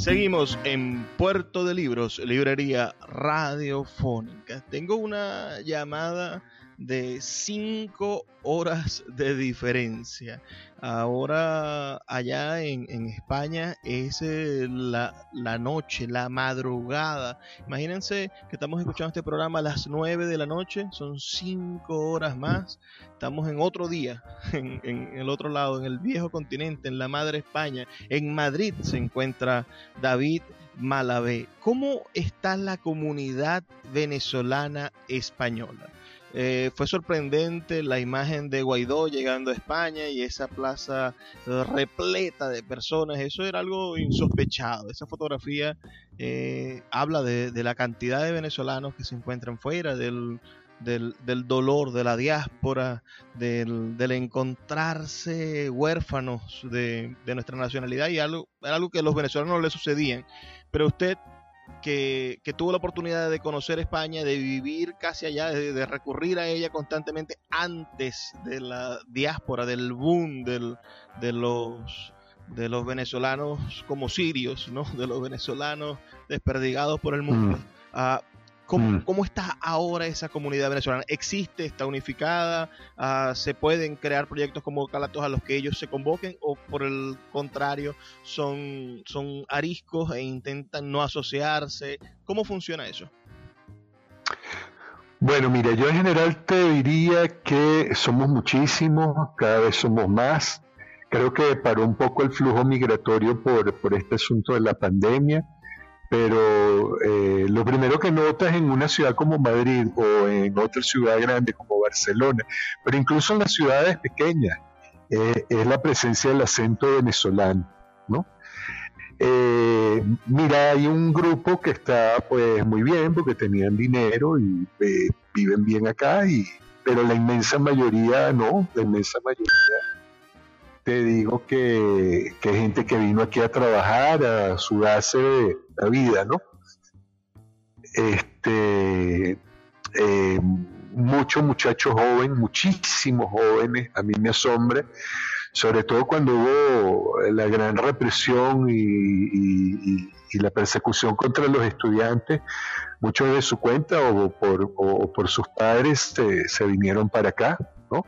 Speaker 2: Seguimos en Puerto de Libros, librería radiofónica. Tengo una llamada de cinco horas de diferencia. Ahora allá en, España es eh, la, la, noche, la madrugada. Imagínense que estamos escuchando este programa a las 9 de la noche, son cinco horas más. Estamos en otro día, en, en el otro lado, en el viejo continente, en la madre España. En Madrid se encuentra David Malavé. ¿Cómo está la comunidad venezolana española? Eh, fue sorprendente la imagen de Guaidó llegando a España y esa plaza repleta de personas. Eso era algo insospechado. Esa fotografía eh, habla de, la cantidad de venezolanos que se encuentran fuera, del, del, dolor, de la diáspora, del, encontrarse huérfanos de, nuestra nacionalidad y algo, algo que a los venezolanos no le sucedían. Pero usted que, tuvo la oportunidad de conocer España, de vivir casi allá, de, recurrir a ella constantemente antes de la diáspora, del boom del, de los de los venezolanos como sirios, ¿no? De los venezolanos desperdigados por el mundo. Mm. Mm. ¿Cómo, está ahora esa comunidad venezolana? ¿Existe? ¿Está unificada? Ah, ¿Se pueden crear proyectos como Calatos a los que ellos se convoquen? ¿O por el contrario, son, son ariscos e intentan no asociarse? ¿Cómo funciona eso?
Speaker 3: Bueno, mira, yo en general te diría que somos muchísimos, cada vez somos más. Creo que paró un poco el flujo migratorio por, por este asunto de la pandemia pero eh, lo primero que notas en una ciudad como Madrid o en otra ciudad grande como Barcelona, pero incluso en las ciudades pequeñas, eh, es la presencia del acento venezolano, ¿no? Eh, mira, hay un grupo que está pues muy bien porque tenían dinero y viven bien acá, y, pero la inmensa mayoría no, la inmensa mayoría te digo que, que gente que vino aquí a trabajar, a sudarse la vida, ¿no? Este, eh, mucho muchacho joven, muchísimos jóvenes, a mí me asombra, sobre todo cuando hubo la gran represión y, la persecución contra los estudiantes, muchos de su cuenta o por, por sus padres se vinieron para acá, ¿no?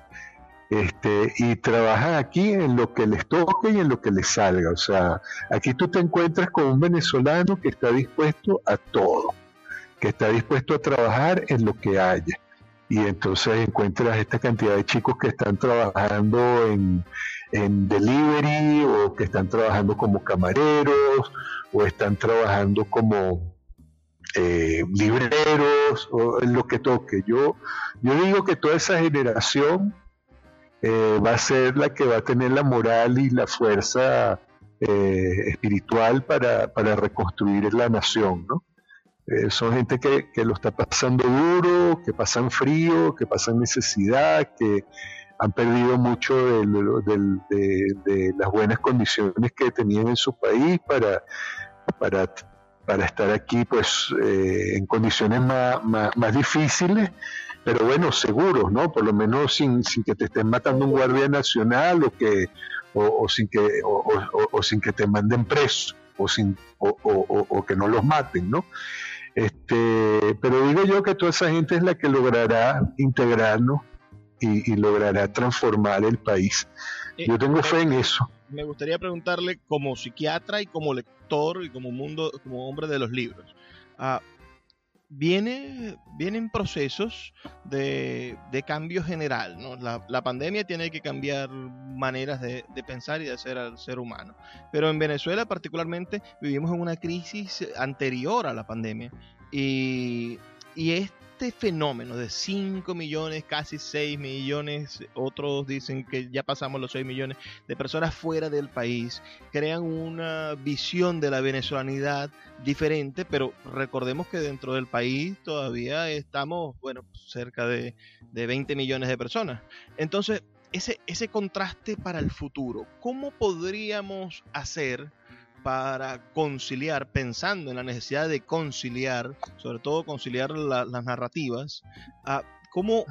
Speaker 3: Este, y trabajan aquí en lo que les toque y en lo que les salga. O sea, aquí tú te encuentras con un venezolano que está dispuesto a todo, que está dispuesto a trabajar en lo que haya. Y entonces encuentras esta cantidad de chicos que están trabajando en, delivery o que están trabajando como camareros o están trabajando como eh, libreros o en lo que toque. Yo, yo digo que toda esa generación eh, va a ser la que va a tener la moral y la fuerza eh, espiritual para, reconstruir la nación, ¿no? Eh, son gente que, lo está pasando duro, que pasan frío, que pasan necesidad, que han perdido mucho de, las buenas condiciones que tenían en su país para, para, para estar aquí pues en condiciones más, más difíciles pero bueno, seguros, ¿no? Por lo menos sin, sin que te estén matando un guardia nacional o que o, sin que o, sin que te manden preso o sin o, que no los maten, ¿no? Este, pero digo yo que toda esa gente es la que logrará integrarnos y, logrará transformar el país. Eh, yo tengo fe en eso.
Speaker 2: Me gustaría preguntarle como psiquiatra y como lector y como mundo, como hombre de los libros. Viene, vienen procesos de, cambio general. ¿no? La, pandemia tiene que cambiar maneras de, pensar y de hacer al ser humano. Pero en Venezuela particularmente vivimos en una crisis anterior a la pandemia. Y, y es este fenómeno de 5 millones, casi 6 millones, otros dicen que ya pasamos los 6 millones de personas fuera del país, crean una visión de la venezolanidad diferente, pero recordemos que dentro del país todavía estamos, bueno, cerca de, de 20 millones de personas. Entonces, ese, ese contraste para el futuro, ¿cómo podríamos hacer? Para conciliar, pensando en la necesidad de conciliar, sobre todo conciliar las narrativas, ¿cómo,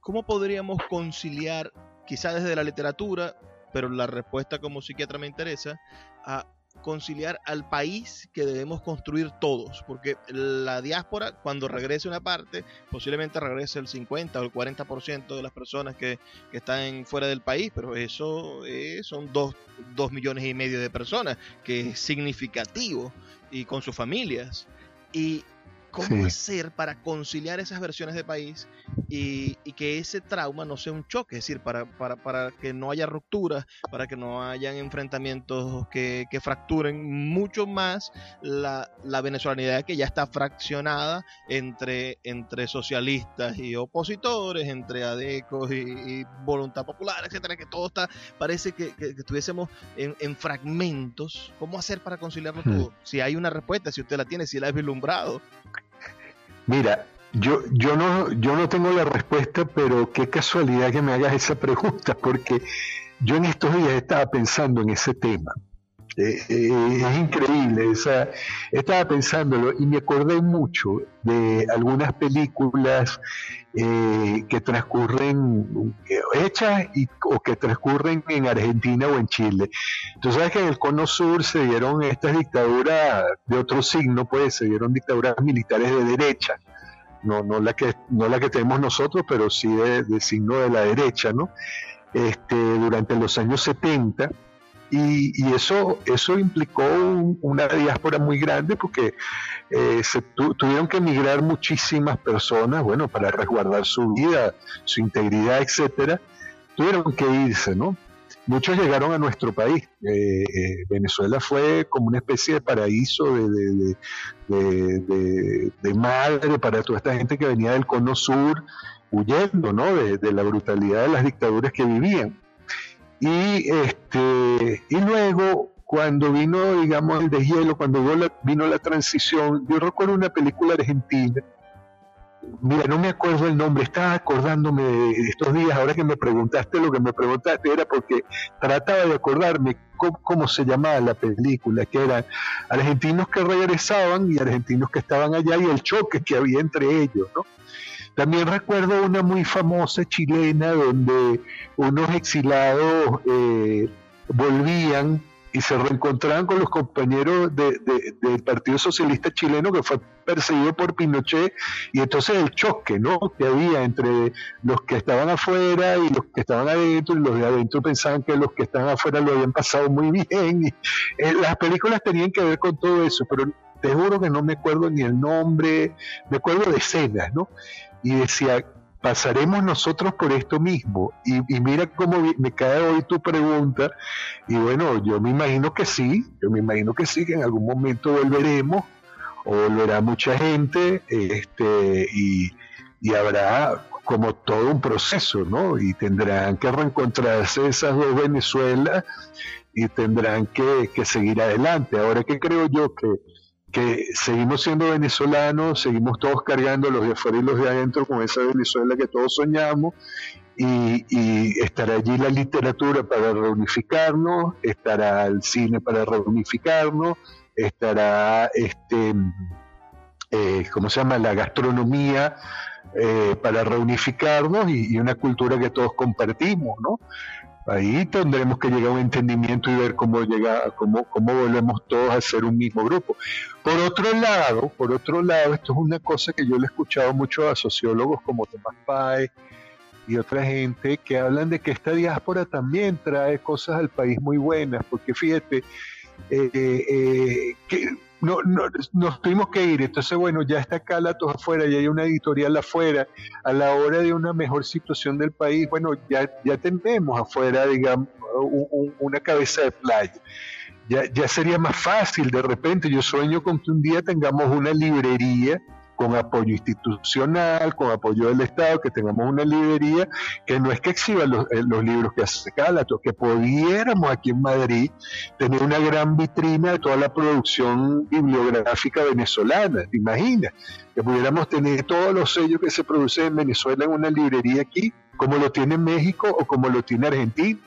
Speaker 2: ¿cómo podríamos conciliar, quizá desde la literatura, pero la respuesta como psiquiatra me interesa, a conciliar al país que debemos construir todos, porque la diáspora cuando regrese una parte, posiblemente regrese el 50 o el 40% de las personas que, están fuera del país, pero eso son dos, dos millones y medio de personas, que es significativo, y con sus familias. Y cómo hacer para conciliar esas versiones de país y, que ese trauma no sea un choque, es decir, para, para, para que no haya rupturas, para que no hayan enfrentamientos que, que fracturen mucho más la, la, venezolanidad que ya está fraccionada entre, entre socialistas y opositores, entre adecos y, voluntad popular, etcétera, que todo está, parece que, que, estuviésemos en, en, fragmentos. ¿Cómo hacer para conciliarlo hmm. todo? Si hay una respuesta, si usted la tiene, si la ha vislumbrado.
Speaker 3: Mira, yo, yo, no, yo no tengo la respuesta, pero qué casualidad que me hagas esa pregunta, porque yo en estos días estaba pensando en ese tema. Eh, eh, es increíble, estaba pensándolo y me acordé mucho de algunas películas eh, que transcurren hechas y, o que transcurren en Argentina o en Chile. Tú sabes que en el Cono Sur se dieron estas dictaduras de otro signo, pues se dieron dictaduras militares de derecha. No, no, la que, no la que tenemos nosotros, pero sí de, signo de la derecha, ¿no? Este, durante los años 70 y, eso, eso implicó una diáspora muy grande porque eh, se tuvieron que emigrar muchísimas personas, bueno, para resguardar su vida, su integridad, etcétera, tuvieron que irse, ¿no? Muchos llegaron a nuestro país. Eh, eh, Venezuela fue como una especie de paraíso de, de, madre para toda esta gente que venía del cono sur huyendo, ¿no? de la brutalidad de las dictaduras que vivían. Y, este, y luego, cuando vino, digamos, el deshielo, cuando vino la, transición, yo recuerdo una película argentina, mira, no me acuerdo el nombre, estaba acordándome de estos días, ahora que me preguntaste lo que me preguntaste, era porque trataba de acordarme cómo, se llamaba la película, que eran argentinos que regresaban y argentinos que estaban allá y el choque que había entre ellos, ¿no? También recuerdo una muy famosa chilena donde unos exilados eh, volvían y se reencontraban con los compañeros del Partido Socialista Chileno que fue perseguido por Pinochet y entonces el choque ¿no? que había entre los que estaban afuera y los que estaban adentro y los de adentro pensaban que los que estaban afuera lo habían pasado muy bien y, eh, las películas tenían que ver con todo eso pero te juro que no me acuerdo ni el nombre me acuerdo de escenas ¿no? y decía pasaremos nosotros por esto mismo. Y, mira cómo me cae hoy tu pregunta. Y bueno, yo me imagino que sí, yo me imagino que sí, que en algún momento volveremos, o volverá mucha gente, este, y, habrá como todo un proceso, ¿no? Y tendrán que reencontrarse esas dos Venezuelas y tendrán que, que seguir adelante. Ahora que creo yo que que seguimos siendo venezolanos, seguimos todos cargando los de afuera y los de adentro con esa Venezuela que todos soñamos y, estará allí la literatura para reunificarnos, estará el cine para reunificarnos, estará este eh, ¿cómo se llama? la gastronomía eh, para reunificarnos y, y, una cultura que todos compartimos, ¿no? Ahí tendremos que llegar a un entendimiento y ver cómo llega, cómo, cómo volvemos todos a ser un mismo grupo. Por otro lado, por otro lado, esto es una cosa que yo le he escuchado mucho a sociólogos como Tomás Páez y otra gente que hablan de que esta diáspora también trae cosas al país muy buenas, porque fíjate, eh, eh, que no, no, nos tuvimos que ir. Entonces, bueno, ya está Calatos afuera, ya hay una editorial afuera. A la hora de una mejor situación del país, bueno, ya, ya tenemos afuera, digamos, una cabeza de playa. Ya, ya sería más fácil de repente. Yo sueño con que un día tengamos una librería con apoyo institucional, con apoyo del Estado, que tengamos una librería que no es que exhiba los, eh, libros que hace Cálato, que pudiéramos aquí en Madrid tener una gran vitrina de toda la producción bibliográfica venezolana, ¿te imaginas? Que pudiéramos tener todos los sellos que se producen en Venezuela en una librería aquí, como lo tiene México o como lo tiene Argentina.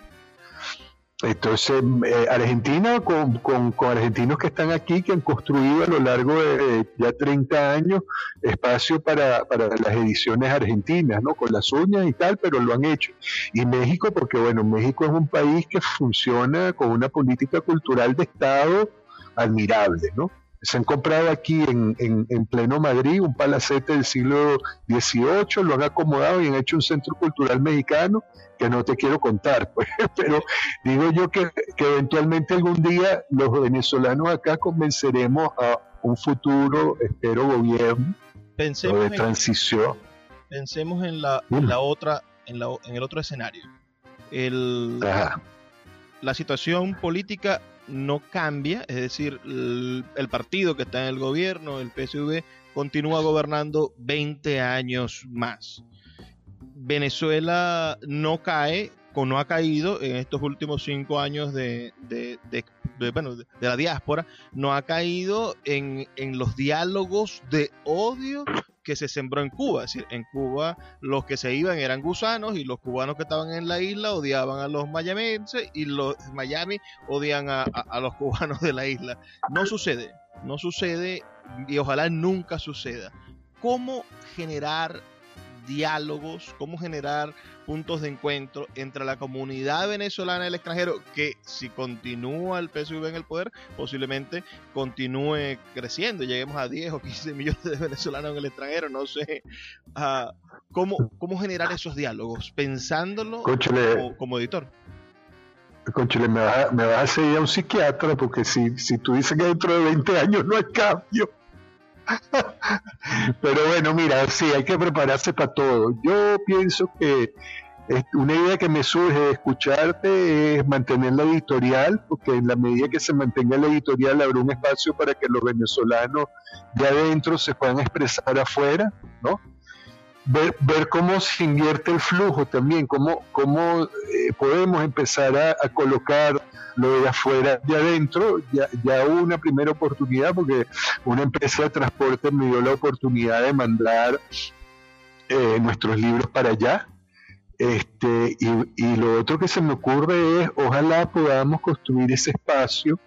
Speaker 3: Entonces, eh, Argentina, con, con, argentinos que están aquí, que han construido a lo largo de ya 30 años espacio para, para, las ediciones argentinas, ¿no? Con las uñas y tal, pero lo han hecho. Y México, porque bueno, México es un país que funciona con una política cultural de Estado admirable, ¿no? Se han comprado aquí en, en, pleno Madrid un palacete del siglo XVIII, lo han acomodado y han hecho un centro cultural mexicano que no te quiero contar, pues, pero digo yo que, eventualmente algún día los venezolanos acá convenceremos a un futuro, espero, gobierno
Speaker 2: pensemos
Speaker 3: de transición.
Speaker 2: pensemos en la, la otra, en, la, en el otro escenario. El, la situación política no cambia, es decir, el, partido que está en el gobierno, el PSV, continúa gobernando 20 años más. Venezuela no cae o no ha caído en estos últimos cinco años de, de, la diáspora, no ha caído en, en los diálogos de odio que se sembró en Cuba. Es decir, en Cuba los que se iban eran gusanos y los cubanos que estaban en la isla odiaban a los mayamenses y los Miami odian a, los cubanos de la isla. No sucede, no sucede y ojalá nunca suceda. ¿Cómo generar diálogos, cómo generar puntos de encuentro entre la comunidad venezolana y el extranjero, que si continúa el PSV en el poder, posiblemente continúe creciendo, lleguemos a 10 o 15 millones de venezolanos en el extranjero, no sé, uh, ¿cómo, ¿cómo generar esos diálogos? Pensándolo como, editor.
Speaker 3: Conchile, me vas, a, me vas a seguir a un psiquiatra porque si, si tú dices que dentro de 20 años no hay cambio, pero bueno, mira, sí, hay que prepararse para todo. Yo pienso que una idea que me surge de escucharte es mantener la editorial, porque en la medida que se mantenga la editorial habrá un espacio para que los venezolanos de adentro se puedan expresar afuera, ¿no? Ver, ver cómo se invierte el flujo también, cómo, cómo eh, podemos empezar a, colocar lo de afuera de adentro. Ya, ya hubo una primera oportunidad porque una empresa de transporte me dio la oportunidad de mandar eh, nuestros libros para allá este, y, lo otro que se me ocurre es, ojalá podamos construir ese espacio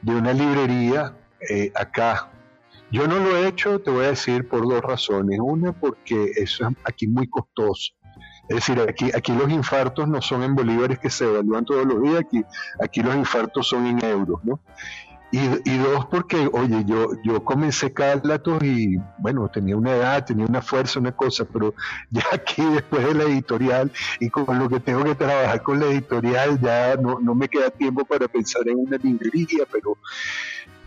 Speaker 3: de una librería eh, acá, Yo no lo he hecho, te voy a decir, por dos razones. Una, porque eso es aquí muy costoso. Es decir, aquí, aquí los infartos no son en bolívares que se evalúan todos los días, aquí, aquí los infartos son en euros, ¿no? Y, y, dos, porque, oye, yo, yo comencé Carlatos y, bueno, tenía una edad, tenía una fuerza, una cosa, pero ya aquí después de la editorial y con lo que tengo que trabajar con la editorial, ya no, no me queda tiempo para pensar en una librería, pero,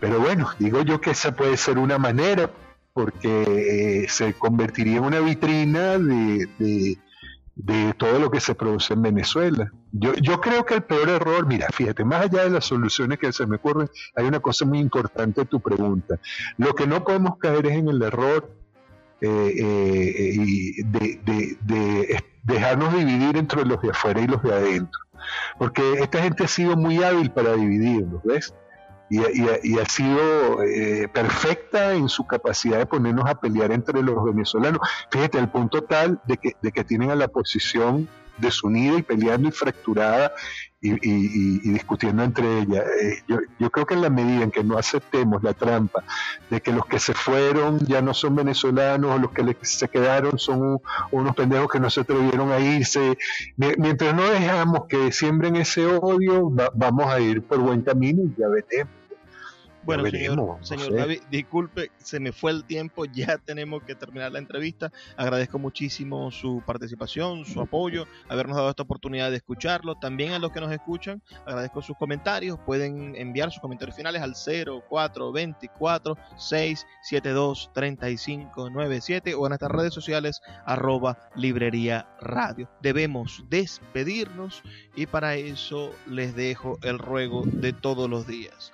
Speaker 3: pero bueno, digo yo que esa puede ser una manera, porque eh, se convertiría en una vitrina de todo lo que se produce en Venezuela. Yo, yo creo que el peor error, mira, fíjate, más allá de las soluciones que se me ocurren, hay una cosa muy importante en tu pregunta. Lo que no podemos caer es en el error eh, eh, de, de, dejarnos dividir entre los de afuera y los de adentro. Porque esta gente ha sido muy hábil para dividirnos, ¿ves? Y, ha sido eh, perfecta en su capacidad de ponernos a pelear entre los venezolanos. Fíjate, al punto tal de que, tienen a la posición desunida y peleando y fracturada y, discutiendo entre ellas. Eh, yo, yo, creo que en la medida en que no aceptemos la trampa de que los que se fueron ya no son venezolanos o los que se quedaron son unos pendejos que no se atrevieron a irse, mientras no dejamos que siembren ese odio, vamos a ir por buen camino y ya veremos.
Speaker 2: Bueno, señor, señor David, disculpe, se me fue el tiempo, ya tenemos que terminar la entrevista. Agradezco muchísimo su participación, su apoyo, habernos dado esta oportunidad de escucharlo. También a los que nos escuchan, agradezco sus comentarios. Pueden enviar sus comentarios finales al 0424 672 3597 o en nuestras redes sociales arroba librería radio. Debemos despedirnos y para eso les dejo el ruego de todos los días